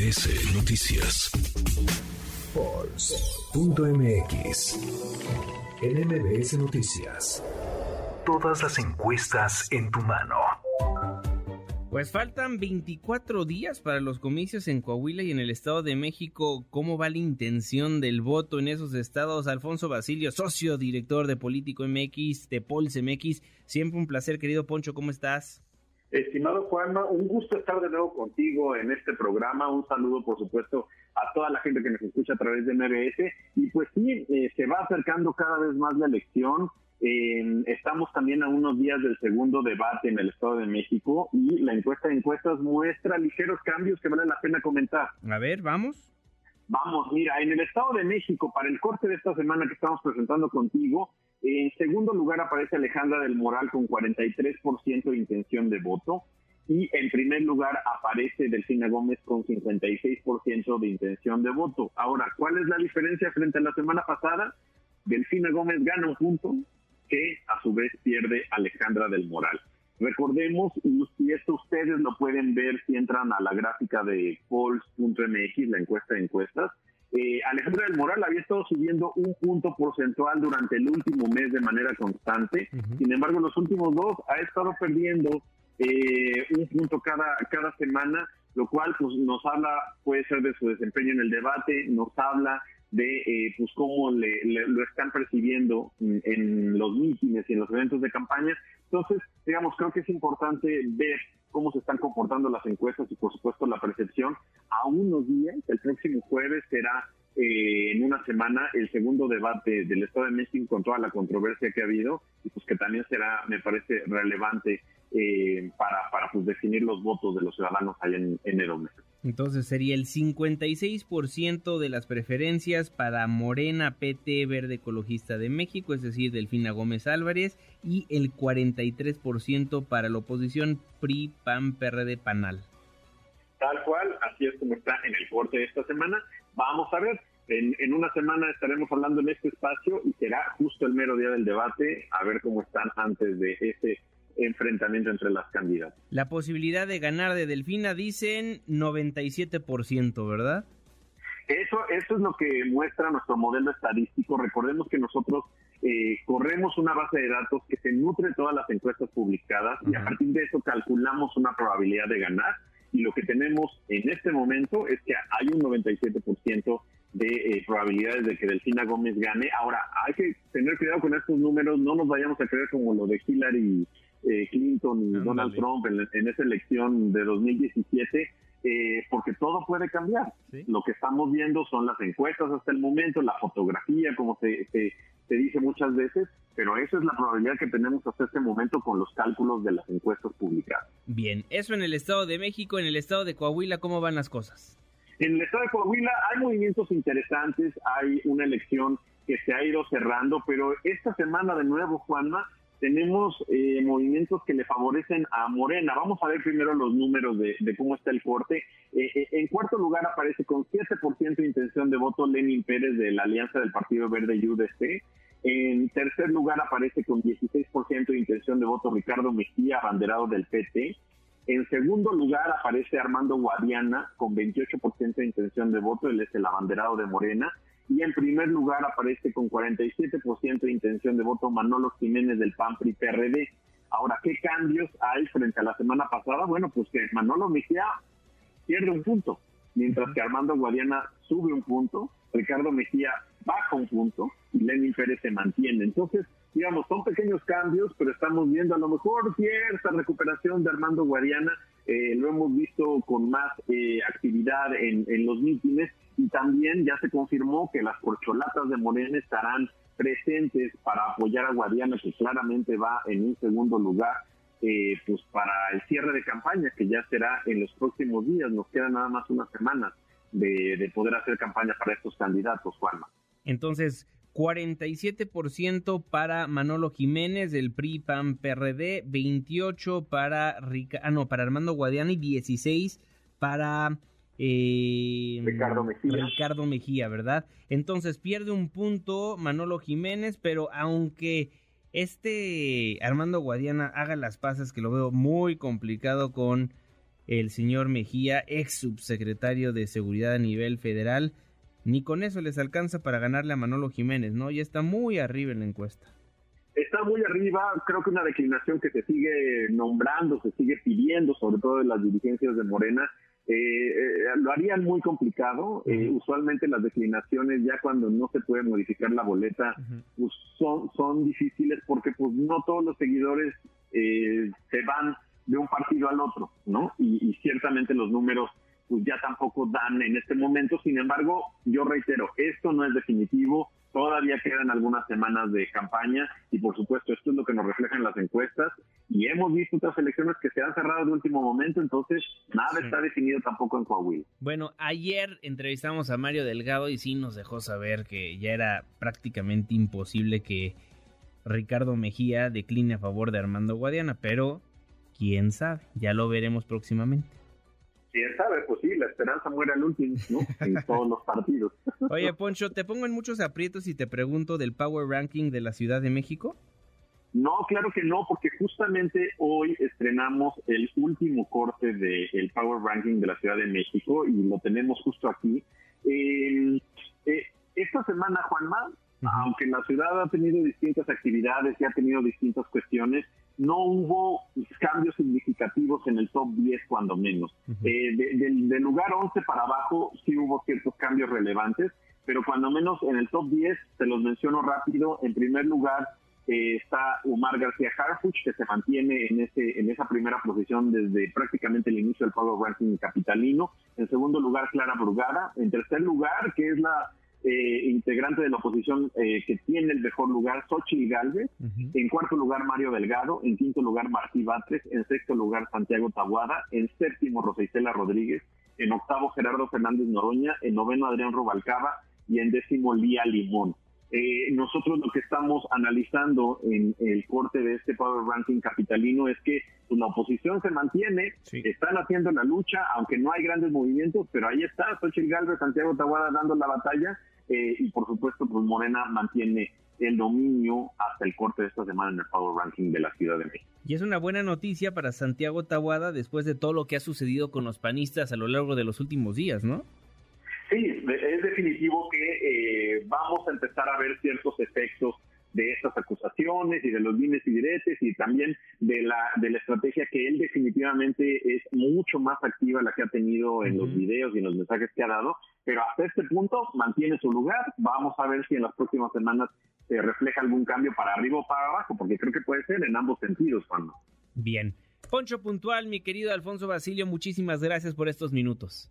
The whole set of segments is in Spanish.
MBS Noticias. Pulse.mx. En MBS Noticias. Todas las encuestas en tu mano. Pues faltan 24 días para los comicios en Coahuila y en el Estado de México. ¿Cómo va la intención del voto en esos estados? Alfonso Basilio, socio director de Político MX, de Pulse MX. Siempre un placer, querido Poncho, ¿cómo estás? Estimado Juanma, un gusto estar de nuevo contigo en este programa. Un saludo, por supuesto, a toda la gente que nos escucha a través de MBS. Y pues sí, eh, se va acercando cada vez más la elección. estamos también a unos días del segundo debate en el Estado de México y la encuesta de encuestas muestra ligeros cambios que vale la pena comentar. A ver, vamos. Vamos, mira, en el Estado de México, para el corte de esta semana que estamos presentando contigo, en segundo lugar aparece Alejandra del Moral con 43% de intención de voto. Y en primer lugar aparece Delfina Gómez con 56% de intención de voto. Ahora, ¿cuál es la diferencia frente a la semana pasada? Delfina Gómez gana un punto que a su vez pierde Alejandra del Moral. Recordemos, y esto ustedes lo pueden ver si entran a la gráfica de polls.mx, la encuesta de encuestas, eh, Alejandra del Moral subiendo un punto porcentual durante el último mes de manera constante. Sin embargo, en los últimos dos ha estado perdiendo eh, un punto cada, cada semana, lo cual pues, nos habla, puede ser de su desempeño en el debate, nos habla de eh, pues cómo le, lo están percibiendo en, los mítines y en los eventos de campaña. Entonces, digamos, creo que es importante ver cómo se están comportando las encuestas y, por supuesto, la percepción. A unos días, el próximo jueves será eh, en una semana el segundo debate del Estado de México con toda la controversia que ha habido y pues que también será, me parece, relevante eh, para, para pues, definir los votos de los ciudadanos allá en enero. Entonces sería el 56% de las preferencias para Morena, PT, Verde Ecologista de México, es decir, Delfina Gómez Álvarez, y el 43% para la oposición PRI, PAN, PRD, PANAL. Tal cual, así es como está en el corte de esta semana. Vamos a ver, en, en, una semana estaremos hablando en este espacio y será justo el mero día del debate, a ver cómo están antes de ese enfrentamiento entre las candidatas. La posibilidad de ganar de Delfina dicen 97%, ¿verdad? Eso, eso es lo que muestra nuestro modelo estadístico. Recordemos que nosotros eh, corremos una base de datos que se nutre de todas las encuestas publicadas y a partir de eso calculamos una probabilidad de ganar y lo que tenemos en este momento es que hay un 97% de eh, probabilidades de que Delfina Gómez gane. Ahora, hay que tener cuidado con estos números, no nos vayamos a creer como lo de Hillary eh, Clinton y Donald Trump en, esa elección de 2017, eh, porque todo puede cambiar. Lo que estamos viendo son las encuestas hasta el momento, la fotografía, como se, se, dice muchas veces, pero esa es la probabilidad que tenemos hasta este momento con los cálculos de las encuestas publicadas. Bien, eso en el Estado de México, en el Estado de Coahuila, ¿cómo van las cosas? En el Estado de Coahuila hay movimientos interesantes, hay una elección que se ha ido cerrando, pero esta semana de nuevo, Juanma, tenemos eh, movimientos que le favorecen a Morena. Vamos a ver primero los números de, cómo está el corte. Eh, eh, en cuarto lugar aparece con 7% de intención de voto Lenin Pérez de la Alianza del Partido Verde y UDC. En tercer lugar aparece con 16% de intención de voto Ricardo Mejía, abanderado del PT. En segundo lugar aparece Armando Guadiana con 28% de intención de voto, él es el abanderado de Morena y en primer lugar aparece con 47% de intención de voto Manolo Jiménez del PAN PRI PRD. Ahora, ¿qué cambios hay frente a la semana pasada? Bueno, pues que Manolo Mejía pierde un punto, mientras que Armando Guadiana sube un punto, Ricardo Mejía baja un punto y Lenin Pérez se mantiene. Entonces, digamos, son pequeños cambios, pero estamos viendo a lo mejor cierta recuperación de Armando Guadiana. Eh, lo hemos visto con más eh, actividad en, en los mítines y también ya se confirmó que las corcholatas de Morena estarán presentes para apoyar a Guadiana, que claramente va en un segundo lugar, eh, pues para el cierre de campaña, que ya será en los próximos días. Nos queda nada más una semana de, poder hacer campaña para estos candidatos, Juanma. Entonces, 47% para Manolo Jiménez del PRI PAN PRD, 28 para Rica, ah, no, para Armando Guadiana y 16 para eh, Ricardo Mejía. Ricardo Mejía, ¿verdad? Entonces pierde un punto Manolo Jiménez, pero aunque este Armando Guadiana haga las pasas, que lo veo muy complicado con el señor Mejía, ex subsecretario de Seguridad a nivel federal. Ni con eso les alcanza para ganarle a Manolo Jiménez, ¿no? Ya está muy arriba en la encuesta. Está muy arriba, creo que una declinación que se sigue nombrando, se sigue pidiendo, sobre todo en las dirigencias de Morena, eh, eh, lo harían muy complicado. Eh, usualmente las declinaciones, ya cuando no se puede modificar la boleta, pues son, son difíciles porque pues no todos los seguidores se van de un partido al otro, ¿no? Y, ciertamente los números pues ya tampoco dan en este momento. Sin embargo, yo reitero, esto no es definitivo. Todavía quedan algunas semanas de campaña y por supuesto esto es lo que nos reflejan las encuestas y hemos visto otras elecciones que se han cerrado de último momento, entonces nada está definido tampoco en Coahuila. Bueno, ayer entrevistamos a Mario Delgado y sí nos dejó saber que ya era prácticamente imposible que Ricardo Mejía decline a favor de Armando Guadiana, pero quién sabe, ya lo veremos próximamente. Quién sabe, pues sí, la esperanza muere al último, ¿no? En todos los partidos. Oye, Poncho, te pongo en muchos aprietos y te pregunto del Power Ranking de la Ciudad de México. No, claro que no, porque justamente hoy estrenamos el último corte del Power Ranking de la Ciudad de México y lo tenemos justo aquí. Eh, esta semana, Juanma, aunque la ciudad ha tenido distintas actividades y ha tenido distintas cuestiones, no hubo cambios significativos en el top 10 cuando menos. Eh, del lugar 11 para abajo sí hubo ciertos cambios relevantes, pero cuando menos en el top 10, te los menciono rápido, en primer lugar eh, está Umar García Harfuch, que se mantiene en, ese, en esa primera posición desde prácticamente el inicio del Power Ranking capitalino. En segundo lugar, Clara Brugada. En tercer lugar, que es la eh, integrante de la oposición eh, que tiene el mejor lugar, Xochitl Galvez. En cuarto lugar, Mario Delgado. En quinto lugar, Martí Batres. En sexto lugar, Santiago Tabuada. En séptimo, Rosa Rodríguez. En octavo, Gerardo Fernández Noroña. En noveno, Adrián Rubalcaba. Y en décimo, Lía Limón. Eh, nosotros lo que estamos analizando en el corte de este Power Ranking capitalino es que pues, la oposición se mantiene, están haciendo la lucha, aunque no hay grandes movimientos, pero ahí está Xochitl Galvez, Santiago Tahuada dando la batalla eh, y por supuesto pues Morena mantiene el dominio hasta el corte de esta semana en el Power Ranking de la Ciudad de México. Y es una buena noticia para Santiago Tahuada después de todo lo que ha sucedido con los panistas a lo largo de los últimos días, ¿no? Es definitivo que eh, vamos a empezar a ver ciertos efectos de estas acusaciones y de los bienes y diretes y también de la, de la estrategia que él definitivamente es mucho más activa la que ha tenido en los videos y en los mensajes que ha dado, pero hasta este punto mantiene su lugar. Vamos a ver si en las próximas semanas se refleja algún cambio para arriba o para abajo, porque creo que puede ser en ambos sentidos, Juan. Bien. Poncho Puntual, mi querido Alfonso Basilio, muchísimas gracias por estos minutos.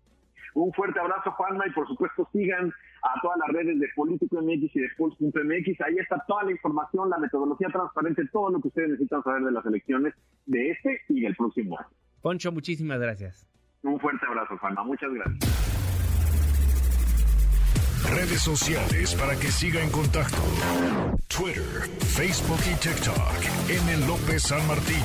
Un fuerte abrazo, Juanma, y por supuesto sigan a todas las redes de Político MX y de Pulse.mx. Ahí está toda la información, la metodología transparente, todo lo que ustedes necesitan saber de las elecciones de este y del próximo año. Poncho, muchísimas gracias. Un fuerte abrazo, Juanma. Muchas gracias. Redes sociales para que siga en contacto: Twitter, Facebook y TikTok. M. López San Martín.